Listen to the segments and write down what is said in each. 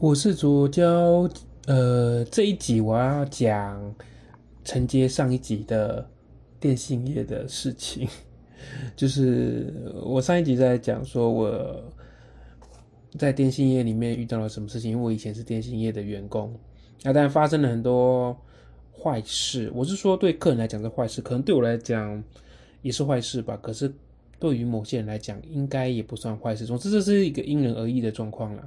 我是左交，呃，这一集我要讲承接上一集的电信业的事情，就是我上一集在讲说我在电信业里面遇到了什么事情，因为我以前是电信业的员工，那当然发生了很多坏事，我是说对客人来讲是坏事，可能对我来讲也是坏事吧，可是对于某些人来讲应该也不算坏事，总之这是一个因人而异的状况了。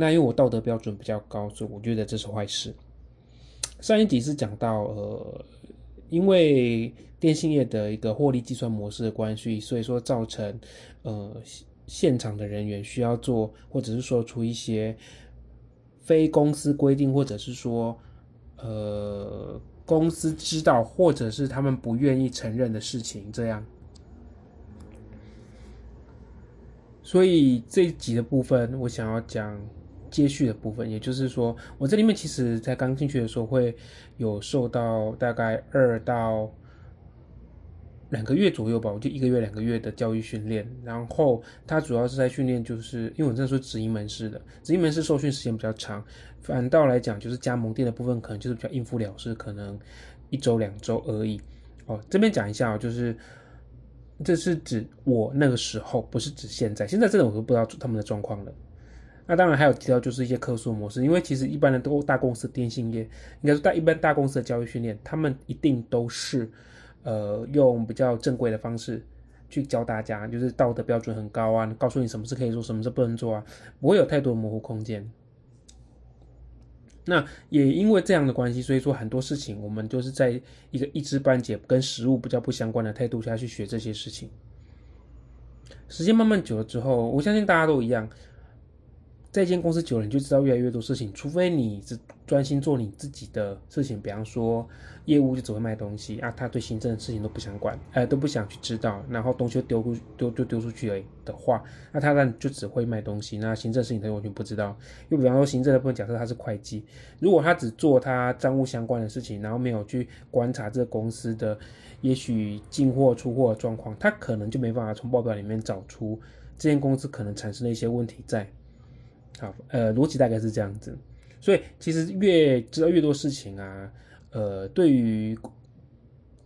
那因为我道德标准比较高，所以我觉得这是坏事。上一集是讲到，呃，因为电信业的一个获利计算模式的关系，所以说造成，呃，现场的人员需要做，或者是说出一些非公司规定，或者是说，呃，公司知道或者是他们不愿意承认的事情，这样。所以这一集的部分，我想要讲。接续的部分，也就是说，我这里面其实在刚进去的时候会有受到大概二到两个月左右吧，我就一个月两个月的教育训练。然后它主要是在训练，就是因为我这是直营门市的，直营门市受训时间比较长。反倒来讲，就是加盟店的部分可能就是比较应付了事，可能一周两周而已。哦，这边讲一下哦，就是这是指我那个时候，不是指现在。现在这种我都不知道他们的状况了。那当然还有提到就是一些客诉模式，因为其实一般的都大公司电信业，应该说大一般大公司的教育训练，他们一定都是，呃，用比较正规的方式去教大家，就是道德标准很高啊，告诉你什么是可以做，什么是不能做啊，不会有太多模糊空间。那也因为这样的关系，所以说很多事情我们就是在一个一知半解、跟实物比较不相关的态度下去学这些事情。时间慢慢久了之后，我相信大家都一样。在一间公司久了，你就知道越来越多事情。除非你只专心做你自己的事情，比方说业务就只会卖东西啊，他对行政的事情都不想管，呃，都不想去知道，然后东西就丢出丢就丢出去了的话，那他那就只会卖东西，那行政事情他完全不知道。又比方说行政的部分，假设他是会计，如果他只做他账务相关的事情，然后没有去观察这个公司的也许进货出货的状况，他可能就没办法从报表里面找出这间公司可能产生的一些问题在。好，呃，逻辑大概是这样子，所以其实越知道越多事情啊，呃，对于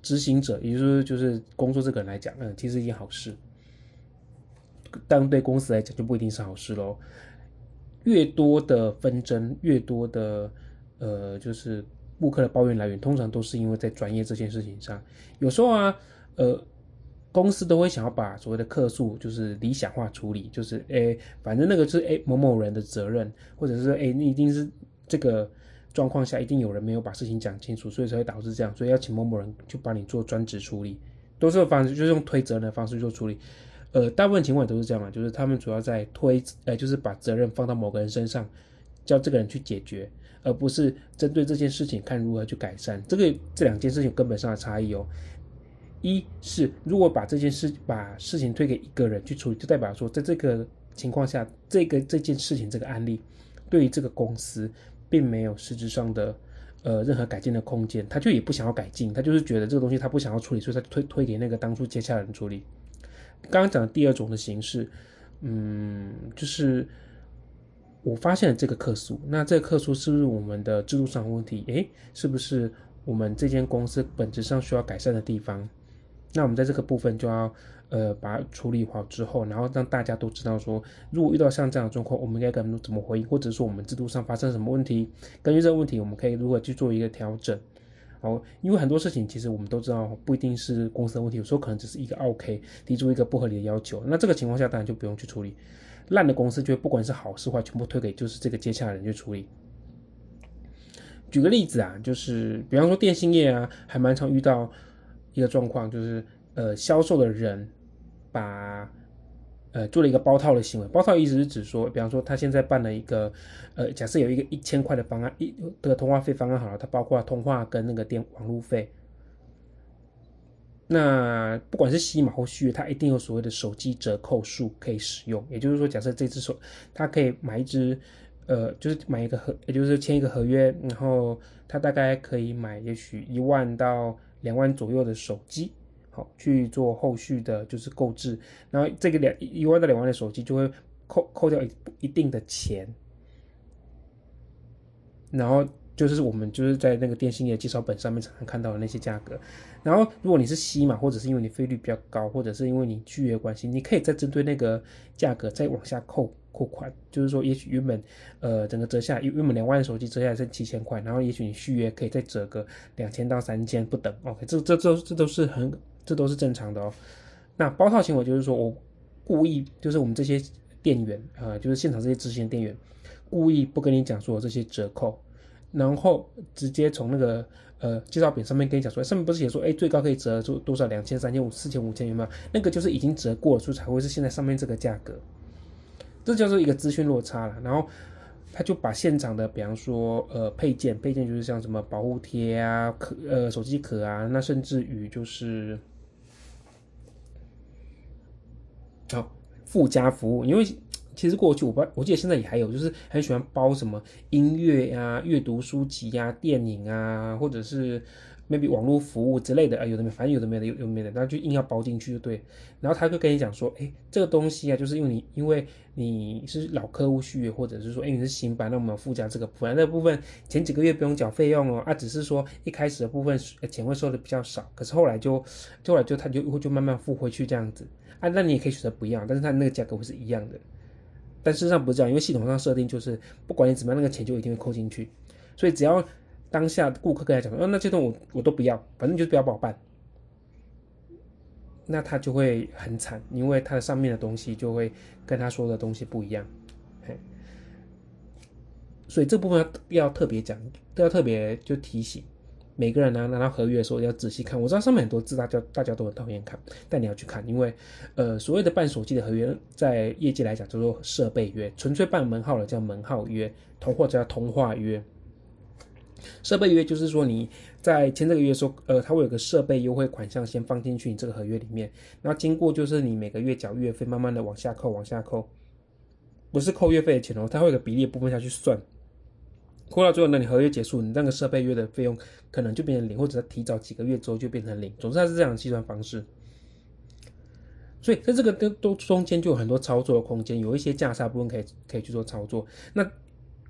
执行者，也就是就是工作这个人来讲，嗯，其实一件好事，但对公司来讲就不一定是好事喽。越多的纷争，越多的呃，就是顾客的抱怨来源，通常都是因为在专业这件事情上，有时候啊，呃。公司都会想要把所谓的客诉就是理想化处理，就是诶，反正那个是诶某某人的责任，或者是诶你一定是这个状况下一定有人没有把事情讲清楚，所以才会导致这样，所以要请某某人去帮你做专职处理，都是方式就是用推责任的方式做处理，呃，大部分情况都是这样嘛，就是他们主要在推，呃，就是把责任放到某个人身上，叫这个人去解决，而不是针对这件事情看如何去改善，这个这两件事情根本上的差异哦。一是如果把这件事把事情推给一个人去处理，就代表说在这个情况下，这个这件事情这个案例，对于这个公司并没有实质上的呃任何改进的空间，他就也不想要改进，他就是觉得这个东西他不想要处理，所以他推推给那个当初接洽人处理。刚刚讲的第二种的形式，嗯，就是我发现了这个客诉，那这个客诉是不是我们的制度上的问题？诶，是不是我们这间公司本质上需要改善的地方？那我们在这个部分就要，呃，把它处理好之后，然后让大家都知道说，如果遇到像这样的状况，我们应该怎么怎么回应，或者说我们制度上发生什么问题，根据这个问题，我们可以如何去做一个调整。好，因为很多事情其实我们都知道，不一定是公司的问题，有时候可能只是一个 OK 提出一个不合理的要求，那这个情况下当然就不用去处理。烂的公司就会不管是好是坏，全部推给就是这个接洽的人去处理。举个例子啊，就是比方说电信业啊，还蛮常遇到。一个状况就是，呃，销售的人把呃做了一个包套的行为。包套意思是指说，比方说他现在办了一个，呃，假设有一个一千块的方案，一个通话费方案好了，它包括通话跟那个电网路费。那不管是息码或续，它一定有所谓的手机折扣数可以使用。也就是说，假设这只手，他可以买一只，呃，就是买一个合，也就是签一个合约，然后他大概可以买也许一万到。两万左右的手机，好去做后续的，就是购置。然后这个两一万到两万的手机就会扣扣掉一一定的钱，然后就是我们就是在那个电信业介绍本上面常常看到的那些价格。然后如果你是 C 嘛，或者是因为你费率比较高，或者是因为你续约关系，你可以再针对那个价格再往下扣扣款。就是说，也许原本呃整个折下原本两万的手机折下来是七千块，然后也许你续约可以再折个两千到三千不等。OK，这这这这都是很这都是正常的哦。那包套行为就是说我故意就是我们这些店员啊，就是现场这些执行店员故意不跟你讲说这些折扣，然后直接从那个。呃，介绍品上面跟你讲说，上面不是写说，哎，最高可以折出多少？两千、三千五、四千、五千，有没有？那个就是已经折过了，所以才会是现在上面这个价格。这叫做一个资讯落差了。然后他就把现场的，比方说，呃，配件，配件就是像什么保护贴啊、壳、呃，手机壳啊，那甚至于就是好附加服务，因为。其实过去我不，我记得现在也还有，就是很喜欢包什么音乐呀、阅读书籍呀、电影啊，或者是 maybe 网络服务之类的啊，有的没，反正有的没的，有有没的，然后就硬要包进去就对。然后他就跟你讲说，哎，这个东西啊，就是因为你因为你是老客户续约，或者是说，哎，你是新版，那我们附加这个部分，那部分前几个月不用缴费用哦，啊，只是说一开始的部分钱会收的比较少，可是后来就后来就他就就慢慢付回去这样子啊，那你也可以选择不要，但是他那个价格会是一样的。但事实上不是这样，因为系统上设定就是不管你怎么样，那个钱就一定会扣进去。所以只要当下顾客跟他讲，哦，那这段我我都不要，反正就是不要帮我办，那他就会很惨，因为他的上面的东西就会跟他说的东西不一样。嘿，所以这部分要特别讲，都要特别就提醒。每个人拿拿到合约的时候要仔细看，我知道上面很多字大家大家都很讨厌看，但你要去看，因为呃所谓的办手机的合约，在业界来讲叫做设备约，纯粹办门号的叫门号约，通或者叫通话约。设备约就是说你在签这个约的时候，呃，它会有个设备优惠款项先放进去你这个合约里面，然后经过就是你每个月缴月费，慢慢的往下扣往下扣，不是扣月费的钱哦，它会有个比例部分下去算。扣到最后，那你合约结束，你那个设备约的费用可能就变成零，或者提早几个月之后就变成零。总之它是这样的计算方式。所以在这个都都中间就有很多操作的空间，有一些价差部分可以可以去做操作。那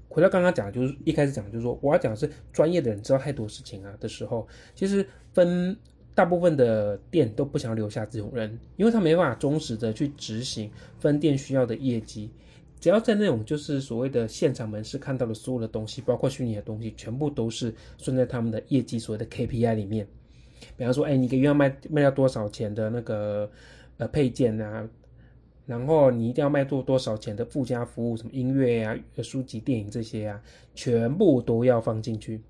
回到刚刚讲，就是一开始讲，就是说我要讲的是专业的人知道太多事情啊的时候，其实分大部分的店都不想留下这种人，因为他没办法忠实的去执行分店需要的业绩。只要在那种就是所谓的现场门市看到的所有的东西，包括虚拟的东西，全部都是算在他们的业绩所谓的 KPI 里面。比方说，哎，你一个月要卖卖掉多少钱的那个呃配件啊？然后你一定要卖多多少钱的附加服务，什么音乐啊、书籍、电影这些啊，全部都要放进去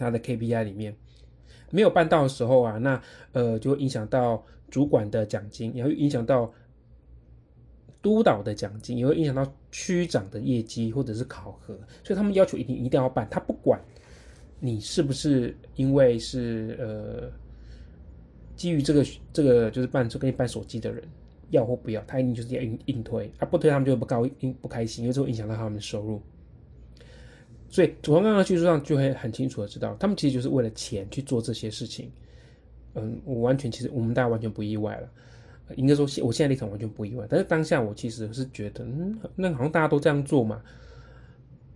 他的 KPI 里面。没有办到的时候啊，那呃就会影响到主管的奖金，也会影响到。督导的奖金也会影响到区长的业绩或者是考核，所以他们要求一定一定要办。他不管你是不是因为是呃基于这个这个就是办就跟你办手机的人要或不要，他一定就是要硬硬推啊，不推他们就不高不开心，因为这会影响到他们的收入。所以从刚刚叙述上就会很清楚的知道，他们其实就是为了钱去做这些事情。嗯，我完全其实我们大家完全不意外了。应该说，现我现在立场完全不意外，但是当下我其实是觉得，嗯，那好像大家都这样做嘛，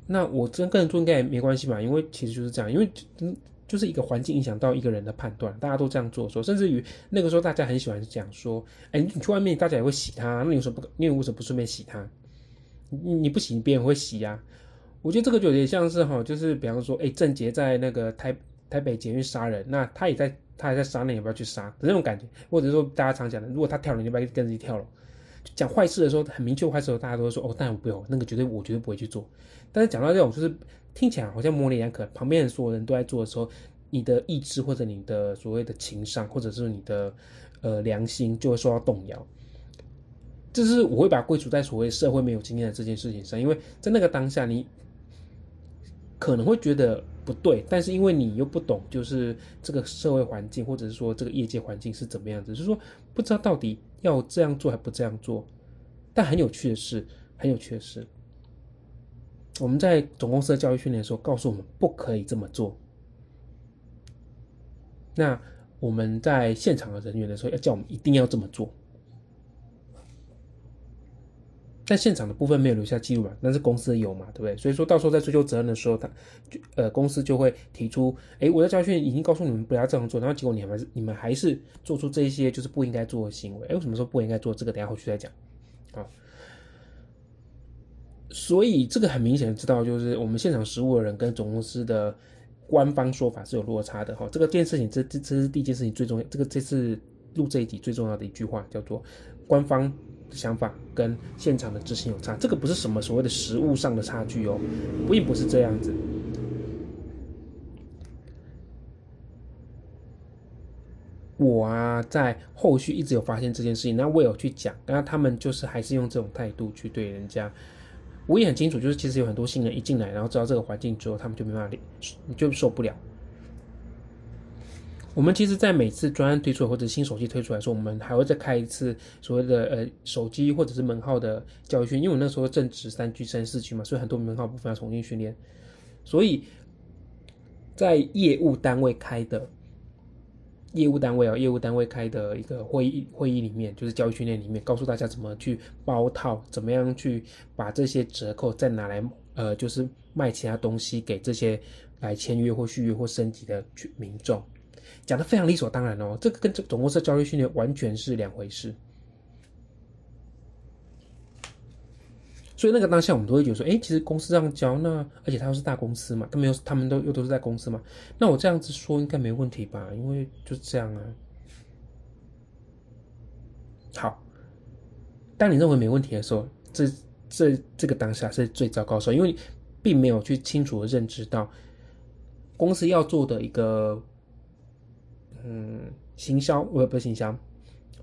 那我真个人做应该也没关系嘛，因为其实就是这样，因为嗯，就是一个环境影响到一个人的判断，大家都这样做，说甚至于那个时候大家很喜欢讲说，哎，你去外面大家也会洗他，那你为什么不，你为什么不顺便洗他？你不洗，别人会洗呀？我觉得这个就有点像是哈，就是比方说，哎，郑杰在那个台台北监狱杀人，那他也在。他还在杀，那要不要去杀的那种感觉，或者说大家常讲的，如果他跳了，你要不要跟着一起跳了？讲坏事的时候，很明确坏事的时候，大家都会说哦，当然不用，那个绝对我绝对不会去做。但是讲到这种就是听起来好像模棱两可，旁边所有人都在做的时候，你的意志或者你的所谓的情商，或者是你的呃良心就会受到动摇。这是我会把归属在所谓社会没有经验的这件事情上，因为在那个当下，你可能会觉得。不对，但是因为你又不懂，就是这个社会环境，或者是说这个业界环境是怎么样子，就是说不知道到底要这样做还不这样做。但很有趣的是，很有趣的是，我们在总公司的教育训练的时候，告诉我们不可以这么做。那我们在现场的人员的时候，要叫我们一定要这么做。但现场的部分没有留下记录嘛，但是公司有嘛，对不对？所以说到时候在追究责任的时候，他就呃公司就会提出，哎，我在教训已经告诉你们不要这样做，然后结果你们你们还是做出这些就是不应该做的行为，哎，为什么说不应该做？这个等下后续再讲，啊。所以这个很明显的知道，就是我们现场实务的人跟总公司的官方说法是有落差的哈。这个件事情，这这这是第一件事情最重要，这个这次录这一集最重要的一句话叫做官方。想法跟现场的执行有差，这个不是什么所谓的实物上的差距哦，并不是这样子。我啊，在后续一直有发现这件事情，那我有去讲，然后他们就是还是用这种态度去对人家。我也很清楚，就是其实有很多新人一进来，然后知道这个环境之后，他们就没办法，就受不了。我们其实，在每次专案推出或者新手机推出来说，我们还会再开一次所谓的呃手机或者是门号的教育训，因为我那时候正值三 G、三四 G 嘛，所以很多门号部分要重新训练。所以在业务单位开的业务单位啊，业务单位开的一个会议会议里面，就是教育训练里面，告诉大家怎么去包套，怎么样去把这些折扣再拿来呃，就是卖其他东西给这些来签约或续约或升级的群民众。讲的非常理所当然哦，这个跟这总公司的教育训练完全是两回事。所以那个当下，我们都会觉得说，哎，其实公司这样教，那而且他又是大公司嘛，他们又他们都又都是在公司嘛，那我这样子说应该没问题吧？因为就是这样啊。好，当你认为没问题的时候，这这这个当下是最糟糕的时候，因为并没有去清楚的认知到公司要做的一个。嗯，行销呃不是行销，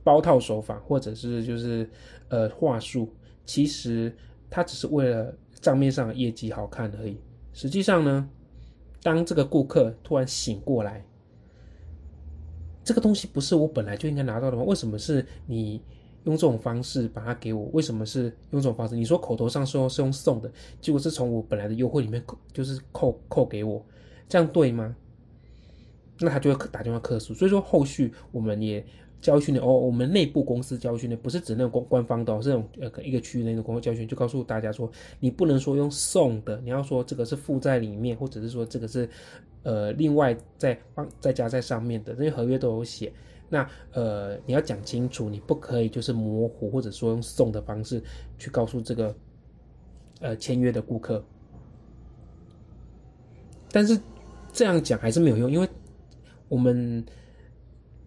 包套手法或者是就是呃话术，其实它只是为了账面上的业绩好看而已。实际上呢，当这个顾客突然醒过来，这个东西不是我本来就应该拿到的吗？为什么是你用这种方式把它给我？为什么是用这种方式？你说口头上说是用送的，结果是从我本来的优惠里面扣，就是扣扣给我，这样对吗？那他就会打电话客诉，所以说后续我们也教育训练哦，我们内部公司教育训练不是指那种官官方的，是那种呃一个区域内的公共教育训，就告诉大家说，你不能说用送的，你要说这个是附在里面，或者是说这个是呃另外再放再加在上面的，这些合约都有写。那呃你要讲清楚，你不可以就是模糊或者说用送的方式去告诉这个呃签约的顾客。但是这样讲还是没有用，因为。我们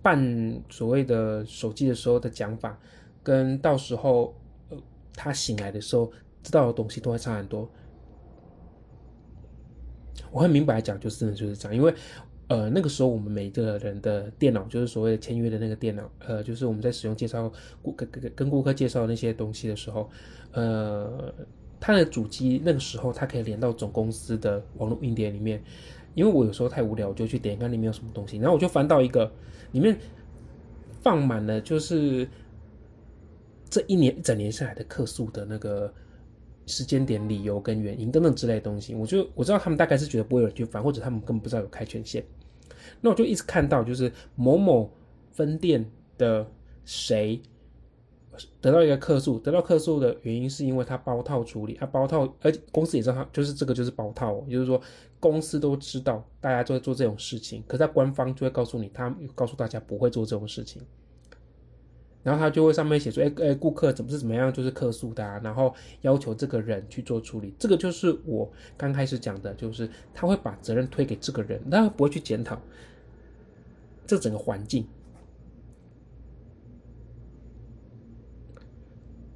办所谓的手机的时候的讲法，跟到时候呃他醒来的时候知道的东西都会差很多。我很明白讲，就是就是这样，因为呃那个时候我们每个人的电脑，就是所谓的签约的那个电脑，呃就是我们在使用介绍顾跟跟跟顾客介绍那些东西的时候，呃他的主机那个时候它可以连到总公司的网络硬碟里面。因为我有时候太无聊，我就去点看里面有什么东西，然后我就翻到一个，里面放满了就是这一年一整年下来的客诉的那个时间点、理由跟原因等等之类的东西。我就我知道他们大概是觉得不会有人去翻，或者他们根本不知道有开权限。那我就一直看到就是某某分店的谁。得到一个客诉，得到客诉的原因是因为他包套处理，他包套，而且公司也知道他就是这个就是包套，就是说公司都知道大家都在做这种事情，可在官方就会告诉你，他告诉大家不会做这种事情，然后他就会上面写说，哎哎，顾客怎么是怎么样，就是客诉的，然后要求这个人去做处理，这个就是我刚开始讲的，就是他会把责任推给这个人，他不会去检讨。这整个环境。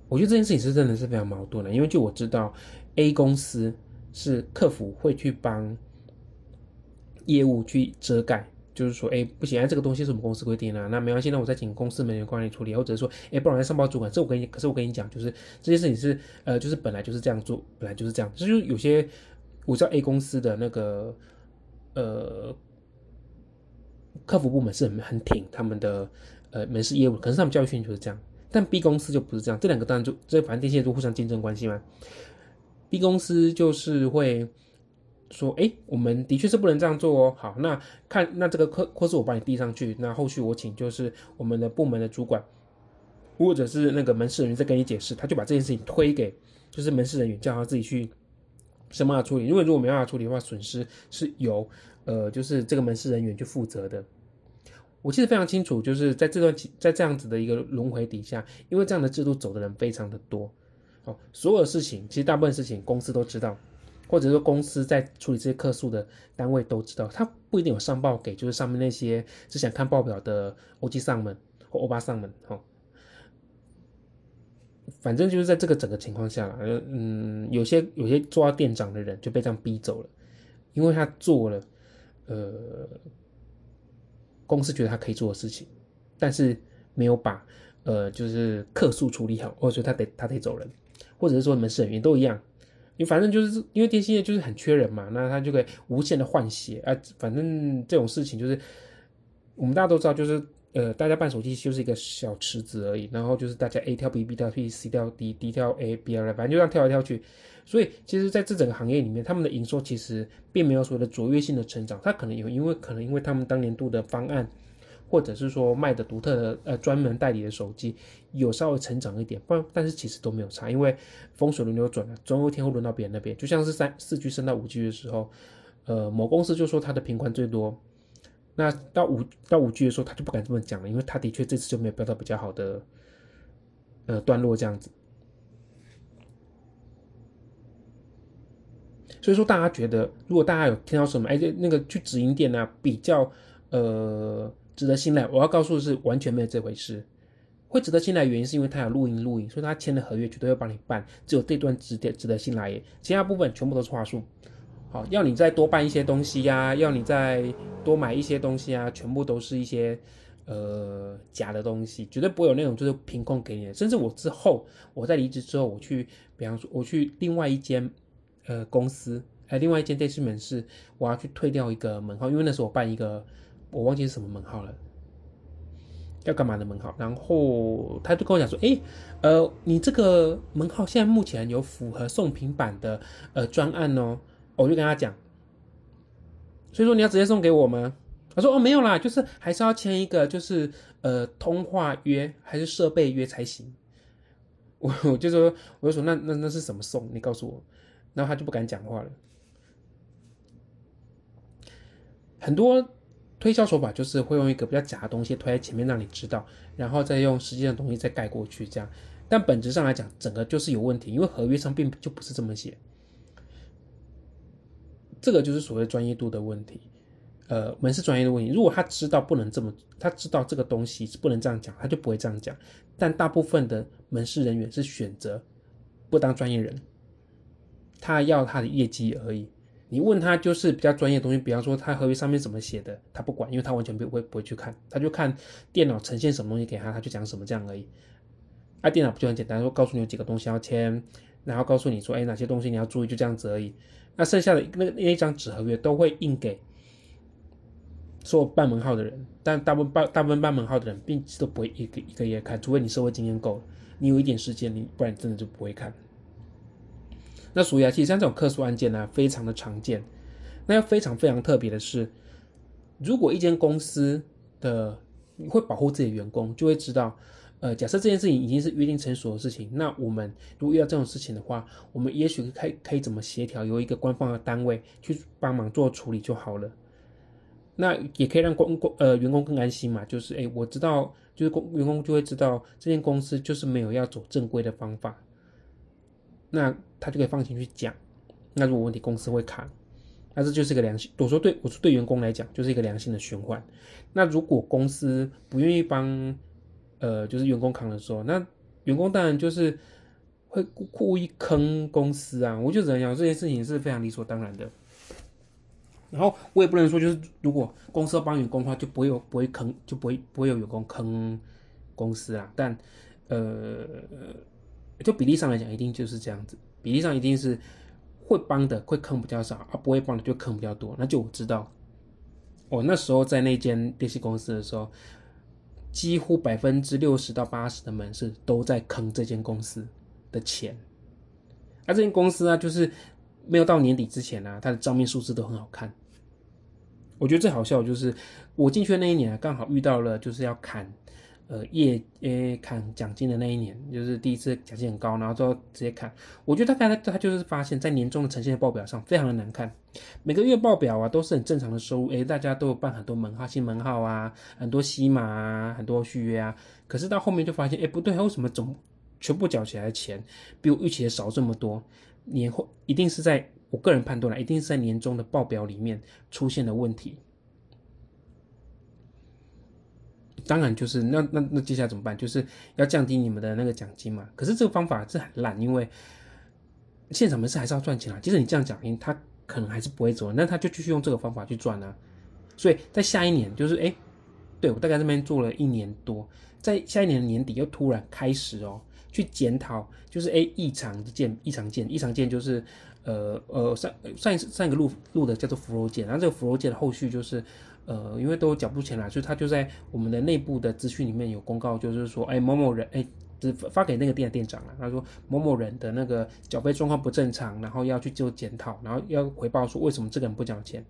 我觉得这件事情是真的是非常矛盾的，因为就我知道，A 公司是客服会去帮业务去遮盖，就是说，哎，不行，哎这个东西是我们公司规定的，那没关系，那我再请公司门员管理处理，或者说，哎，不然再上报主管，这我跟你，可是我跟你讲，就是这件事情是，呃，就是本来就是这样做，本来就是这样，就是有些我知道 A 公司的那个，呃，客服部门是很很挺他们的，呃，门市业务，可是他们教育训就是这样。但 B 公司就不是这样，这两个当然就这反正电信都互相竞争关系嘛。B 公司就是会说，哎，我们的确是不能这样做哦。好，那看那这个课或是我帮你递上去，那后续我请就是我们的部门的主管或者是那个门市人员在跟你解释，他就把这件事情推给就是门市人员，叫他自己去想办法处理。因为如果没办法处理的话，损失是由呃就是这个门市人员去负责的。我记得非常清楚，就是在这段在这样子的一个轮回底下，因为这样的制度走的人非常的多，哦，所有的事情其实大部分事情公司都知道，或者说公司在处理这些客诉的单位都知道，他不一定有上报给就是上面那些只想看报表的欧基上们或欧巴上们，哈，反正就是在这个整个情况下，嗯，有些有些做到店长的人就被这样逼走了，因为他做了，呃。公司觉得他可以做的事情，但是没有把呃就是客诉处理好，或者说他得他得走人，或者是说门市人员都一样，你反正就是因为电信业就是很缺人嘛，那他就可以无限的换血啊，反正这种事情就是我们大家都知道，就是呃大家办手机就是一个小池子而已，然后就是大家 A 跳 B，B 跳 C，C 跳 D，D 跳 A，B 跳，反正就这样跳来跳去。所以，其实在这整个行业里面，他们的营收其实并没有所谓的卓越性的成长。他可能有因为可能因为他们当年度的方案，或者是说卖的独特的呃专门代理的手机有稍微成长一点，不然但是其实都没有差。因为风水轮流转了，总有一天会轮到别人那边。就像是三四 G 升到五 G 的时候，呃，某公司就说它的频宽最多，那到五到五 G 的时候，他就不敢这么讲了，因为他的确这次就没有标到比较好的呃段落这样子。所以说，大家觉得，如果大家有听到什么，哎，那个去直营店呢，比较呃值得信赖，我要告诉的是，完全没有这回事。会值得信赖原因是因为他有录音录音，所以他签的合约绝对会帮你办，只有这段值得值得信赖，其他部分全部都是话术。好，要你再多办一些东西呀，要你再多买一些东西啊，全部都是一些呃假的东西，绝对不会有那种就是凭空给你的。甚至我之后，我在离职之后，我去，比方说我去另外一间。呃，公司还有另外一间电视门市，我要去退掉一个门号，因为那时候我办一个，我忘记是什么门号了，要干嘛的门号？然后他就跟我讲说，哎，呃，你这个门号现在目前有符合送平板的呃专案哦，我就跟他讲，所以说你要直接送给我吗？他说哦没有啦，就是还是要签一个就是呃通话约还是设备约才行。我我就说我就说那那那是什么送？你告诉我。然后他就不敢讲话了。很多推销手法就是会用一个比较假的东西推在前面，让你知道，然后再用实际的东西再盖过去，这样。但本质上来讲，整个就是有问题，因为合约上并就不是这么写。这个就是所谓专业度的问题，呃，门市专业的问题。如果他知道不能这么，他知道这个东西是不能这样讲，他就不会这样讲。但大部分的门市人员是选择不当专业人。他要他的业绩而已，你问他就是比较专业的东西，比方说他合约上面怎么写的，他不管，因为他完全不会不会去看，他就看电脑呈现什么东西给他，他就讲什么这样而已。啊，电脑不就很简单，说告诉你有几个东西要签，然后告诉你说，哎，哪些东西你要注意，就这样子而已。那剩下的那那一张纸合约都会印给做办门号的人，但大部分办大部分办门号的人，并都不会一个一个一个看，除非你社会经验够，你有一点时间，你不然真的就不会看。那属于啊，其实像这种客诉案件呢，非常的常见。那要非常非常特别的是，如果一间公司的会保护自己的员工，就会知道，呃，假设这件事情已经是约定成熟的事情，那我们如果遇到这种事情的话，我们也许可以可以怎么协调，由一个官方的单位去帮忙做处理就好了。那也可以让公公呃员工更安心嘛，就是哎，我知道，就是工员工就会知道，这间公司就是没有要走正规的方法。那他就可以放心去讲。那如果问题公司会扛，那这就是一个良性。我说对，我说对员工来讲就是一个良性的循环。那如果公司不愿意帮，呃，就是员工扛的时候，那员工当然就是会故意坑公司啊。我就只能讲这件事情是非常理所当然的。然后我也不能说就是如果公司帮员工的话，就不会有不会坑，就不会不会有员工坑公司啊。但呃。就比例上来讲，一定就是这样子。比例上一定是会帮的会坑比较少，而不会帮的就坑比较多。那就我知道，我那时候在那间电信公司的时候，几乎百分之六十到八十的门市都在坑这间公司的钱。而这间公司啊，就是没有到年底之前啊，它的账面数字都很好看。我觉得最好笑就是我进去的那一年啊，刚好遇到了就是要砍呃业呃砍奖金的那一年，就是第一次奖金很高，然后之后直接砍。我觉得大概他他就是发现，在年终的呈现的报表上非常的难看，每个月报表啊都是很正常的收入，诶，大家都有办很多门号新门号啊，很多西马啊，很多续约啊，可是到后面就发现，诶，不对，为什么总全部缴起来的钱比我预期的少这么多？年后一定是在我个人判断了，一定是在年终的报表里面出现了问题。当然就是那那那接下来怎么办？就是要降低你们的那个奖金嘛。可是这个方法是很烂，因为现场门市还是要赚钱啊。即使你这样讲，他可能还是不会走，那他就继续用这个方法去赚啊。所以在下一年，就是哎，对我大概这边做了一年多，在下一年年底又突然开始哦，去检讨，就是哎异常件异常件异常件就是呃呃上上一次上一个录录的叫做芙蓉件，然后这个芙蓉件的后续就是。呃，因为都缴不钱了，所以他就在我们的内部的资讯里面有公告，就是说，哎，某某人，哎，发给那个店的店长了。他说某某人的那个缴费状况不正常，然后要去做检讨，然后要回报说为什么这个人不缴钱。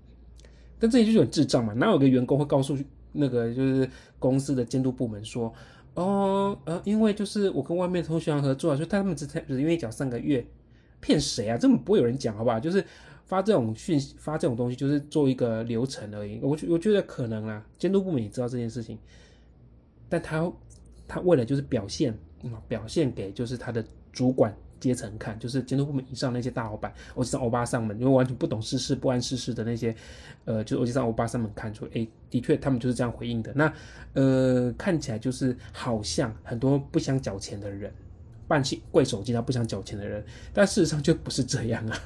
但这里就是很智障嘛，哪有个员工会告诉那个就是公司的监督部门说，哦，呃，因为就是我跟外面同学合作，所以他们只只愿意缴三个月，骗谁啊？根本不会有人讲，好不好？就是。发这种讯息，发这种东西就是做一个流程而已。我我觉得可能啊，监督部门也知道这件事情，但他他为了就是表现，表现给就是他的主管阶层看，就是监督部门以上那些大老板，我上欧巴上们，因为完全不懂世事、不谙世事的那些，呃，就我上欧巴上们看出，哎，的确他们就是这样回应的。那呃，看起来就是好像很多不想缴钱的人，办起贵手机他不想缴钱的人，但事实上就不是这样啊。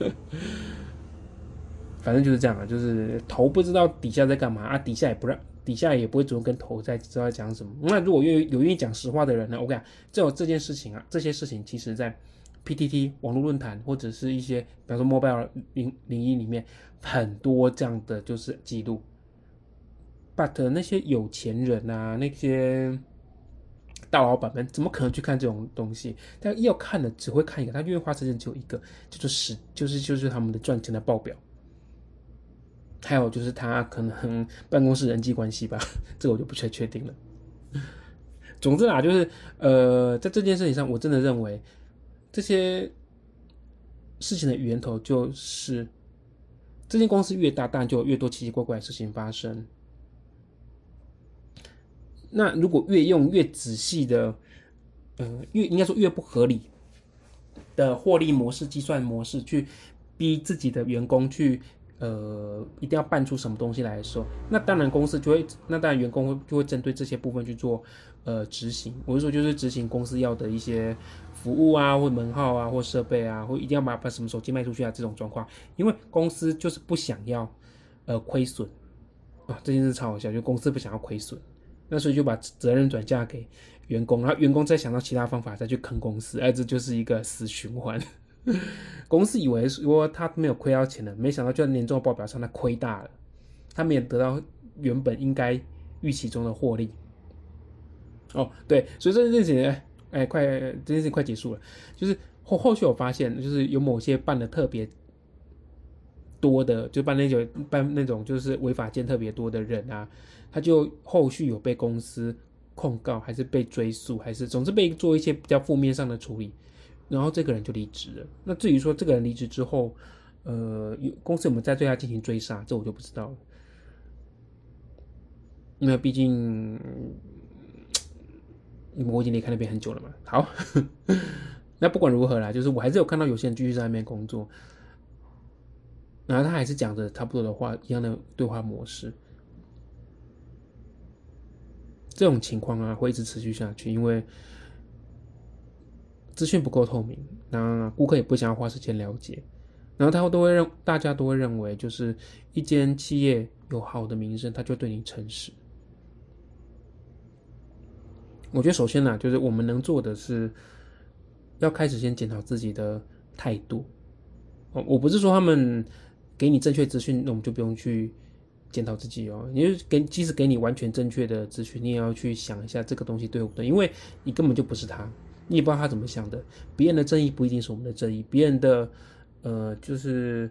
反正就是这样啊，就是头不知道底下在干嘛啊，底下也不让，底下也不会主动跟头在知道讲什么。那如果愿意有愿意讲实话的人呢？我跟你讲，这有这件事情啊，这些事情其实在 PTT 网络论坛或者是一些，比方说 Mobile 零零一里面很多这样的就是记录。But 那些有钱人啊，那些。大老板们怎么可能去看这种东西？但要看的只会看一个，他愿意花时间只有一个，就是就是就是他们的赚钱的报表，还有就是他可能办公室人际关系吧，这个我就不确确定了。总之啊，就是呃，在这件事情上，我真的认为这些事情的源头就是这间公司越大，当然就越多奇奇怪怪的事情发生。那如果越用越仔细的，呃，越应该说越不合理的获利模式、计算模式，去逼自己的员工去，呃，一定要办出什么东西来的时候，那当然公司就会，那当然员工会就会针对这些部分去做，呃，执行。我是说，就是执行公司要的一些服务啊，或门号啊，或设备啊，或一定要把把什么手机卖出去啊，这种状况，因为公司就是不想要，呃，亏损啊，这件事超好笑，就公司不想要亏损。那所以就把责任转嫁给员工，然后员工再想到其他方法再去坑公司，哎，这就是一个死循环。公司以为说他没有亏到钱的，没想到就在年终报表上他亏大了，他没有得到原本应该预期中的获利。哦，对，所以这件事情，哎，快这件事情快结束了，就是后后续我发现，就是有某些办的特别多的，就办那种办那种就是违法件特别多的人啊。他就后续有被公司控告，还是被追诉，还是总之被做一些比较负面上的处理，然后这个人就离职了。那至于说这个人离职之后，呃，有公司有没有在对他进行追杀，这我就不知道了。因为毕竟我已经离开那边很久了嘛。好，那不管如何啦，就是我还是有看到有些人继续在那边工作，然后他还是讲着差不多的话，一样的对话模式。这种情况啊，会一直持续下去，因为资讯不够透明，那顾客也不想要花时间了解，然后他都会认，大家都会认为，就是一间企业有好的名声，他就对你诚实。我觉得首先呢，就是我们能做的是，要开始先检讨自己的态度。哦，我不是说他们给你正确资讯，那我们就不用去。检讨自己哦，你就给即使给你完全正确的资讯，你也要去想一下这个东西对不对，因为你根本就不是他，你也不知道他怎么想的。别人的正义不一定是我们的正义，别人的呃就是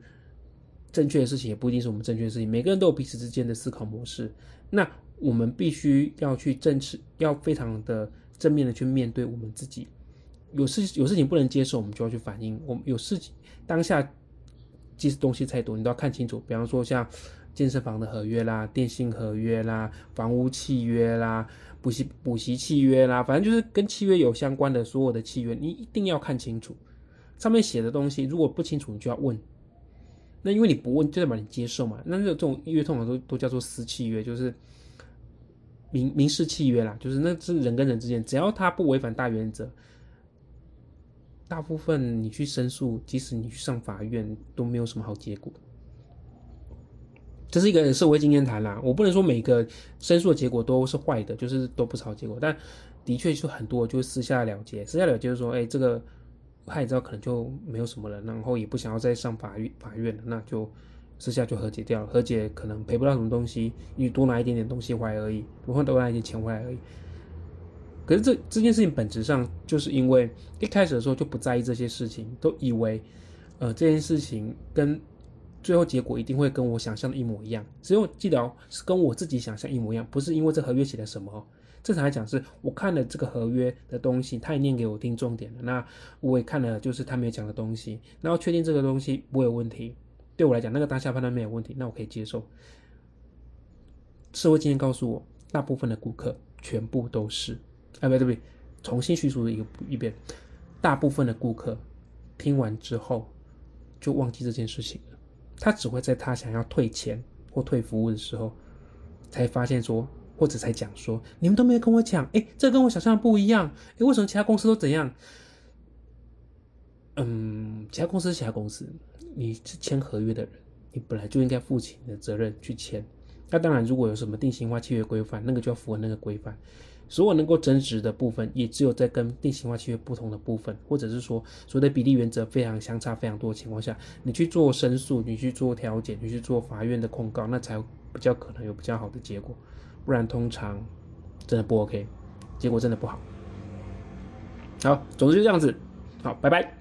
正确的事情也不一定是我们正确的事情。每个人都有彼此之间的思考模式。那我们必须要去正视，要非常的正面的去面对我们自己。有事有事情不能接受，我们就要去反应。我们有事情当下，即使东西太多，你都要看清楚。比方说像健身房的合约啦、电信合约啦、房屋契约啦、补习补习契约啦，反正就是跟契约有相关的所有的契约，你一定要看清楚。上面写的东西如果不清楚，你就要问。那因为你不问，就代表你接受嘛。那这种约通常都都叫做私契约，就是民民事契约啦，就是那是人跟人之间，只要他不违反大原则。大部分你去申诉，即使你去上法院，都没有什么好结果。这是一个社会经验谈啦，我不能说每个申诉的结果都是坏的，就是都不是好结果。但的确是很多，就私下了结，私下了结就是说，哎，这个他也知道可能就没有什么了，然后也不想要再上法院法院，那就私下就和解掉了。和解可能赔不到什么东西，你多拿一点点东西回来而已，不会多拿一点钱回来而已。可是这这件事情本质上就是因为一开始的时候就不在意这些事情，都以为，呃，这件事情跟最后结果一定会跟我想象的一模一样。只有记得哦，是跟我自己想象一模一样，不是因为这合约写的什么。正常来讲是，我看了这个合约的东西，他也念给我听重点了，那我也看了就是他没有讲的东西，然后确定这个东西不会有问题，对我来讲那个当下判断没有问题，那我可以接受。社会经验告诉我，大部分的顾客全部都是。哎，不对，不对，重新叙述一个一遍。大部分的顾客听完之后就忘记这件事情，他只会在他想要退钱或退服务的时候才发现说，或者才讲说，你们都没有跟我讲，哎，这跟我想象不一样，哎，为什么其他公司都怎样？嗯，其他公司是其他公司，你是签合约的人，你本来就应该负起你的责任去签。那当然，如果有什么定型化契约规范，那个就要符合那个规范。所有能够增值的部分，也只有在跟定型化契约不同的部分，或者是说所谓的比例原则非常相差非常多的情况下，你去做申诉，你去做调解，你去做法院的控告，那才比较可能有比较好的结果。不然通常真的不 OK，结果真的不好。好，总之就这样子。好，拜拜。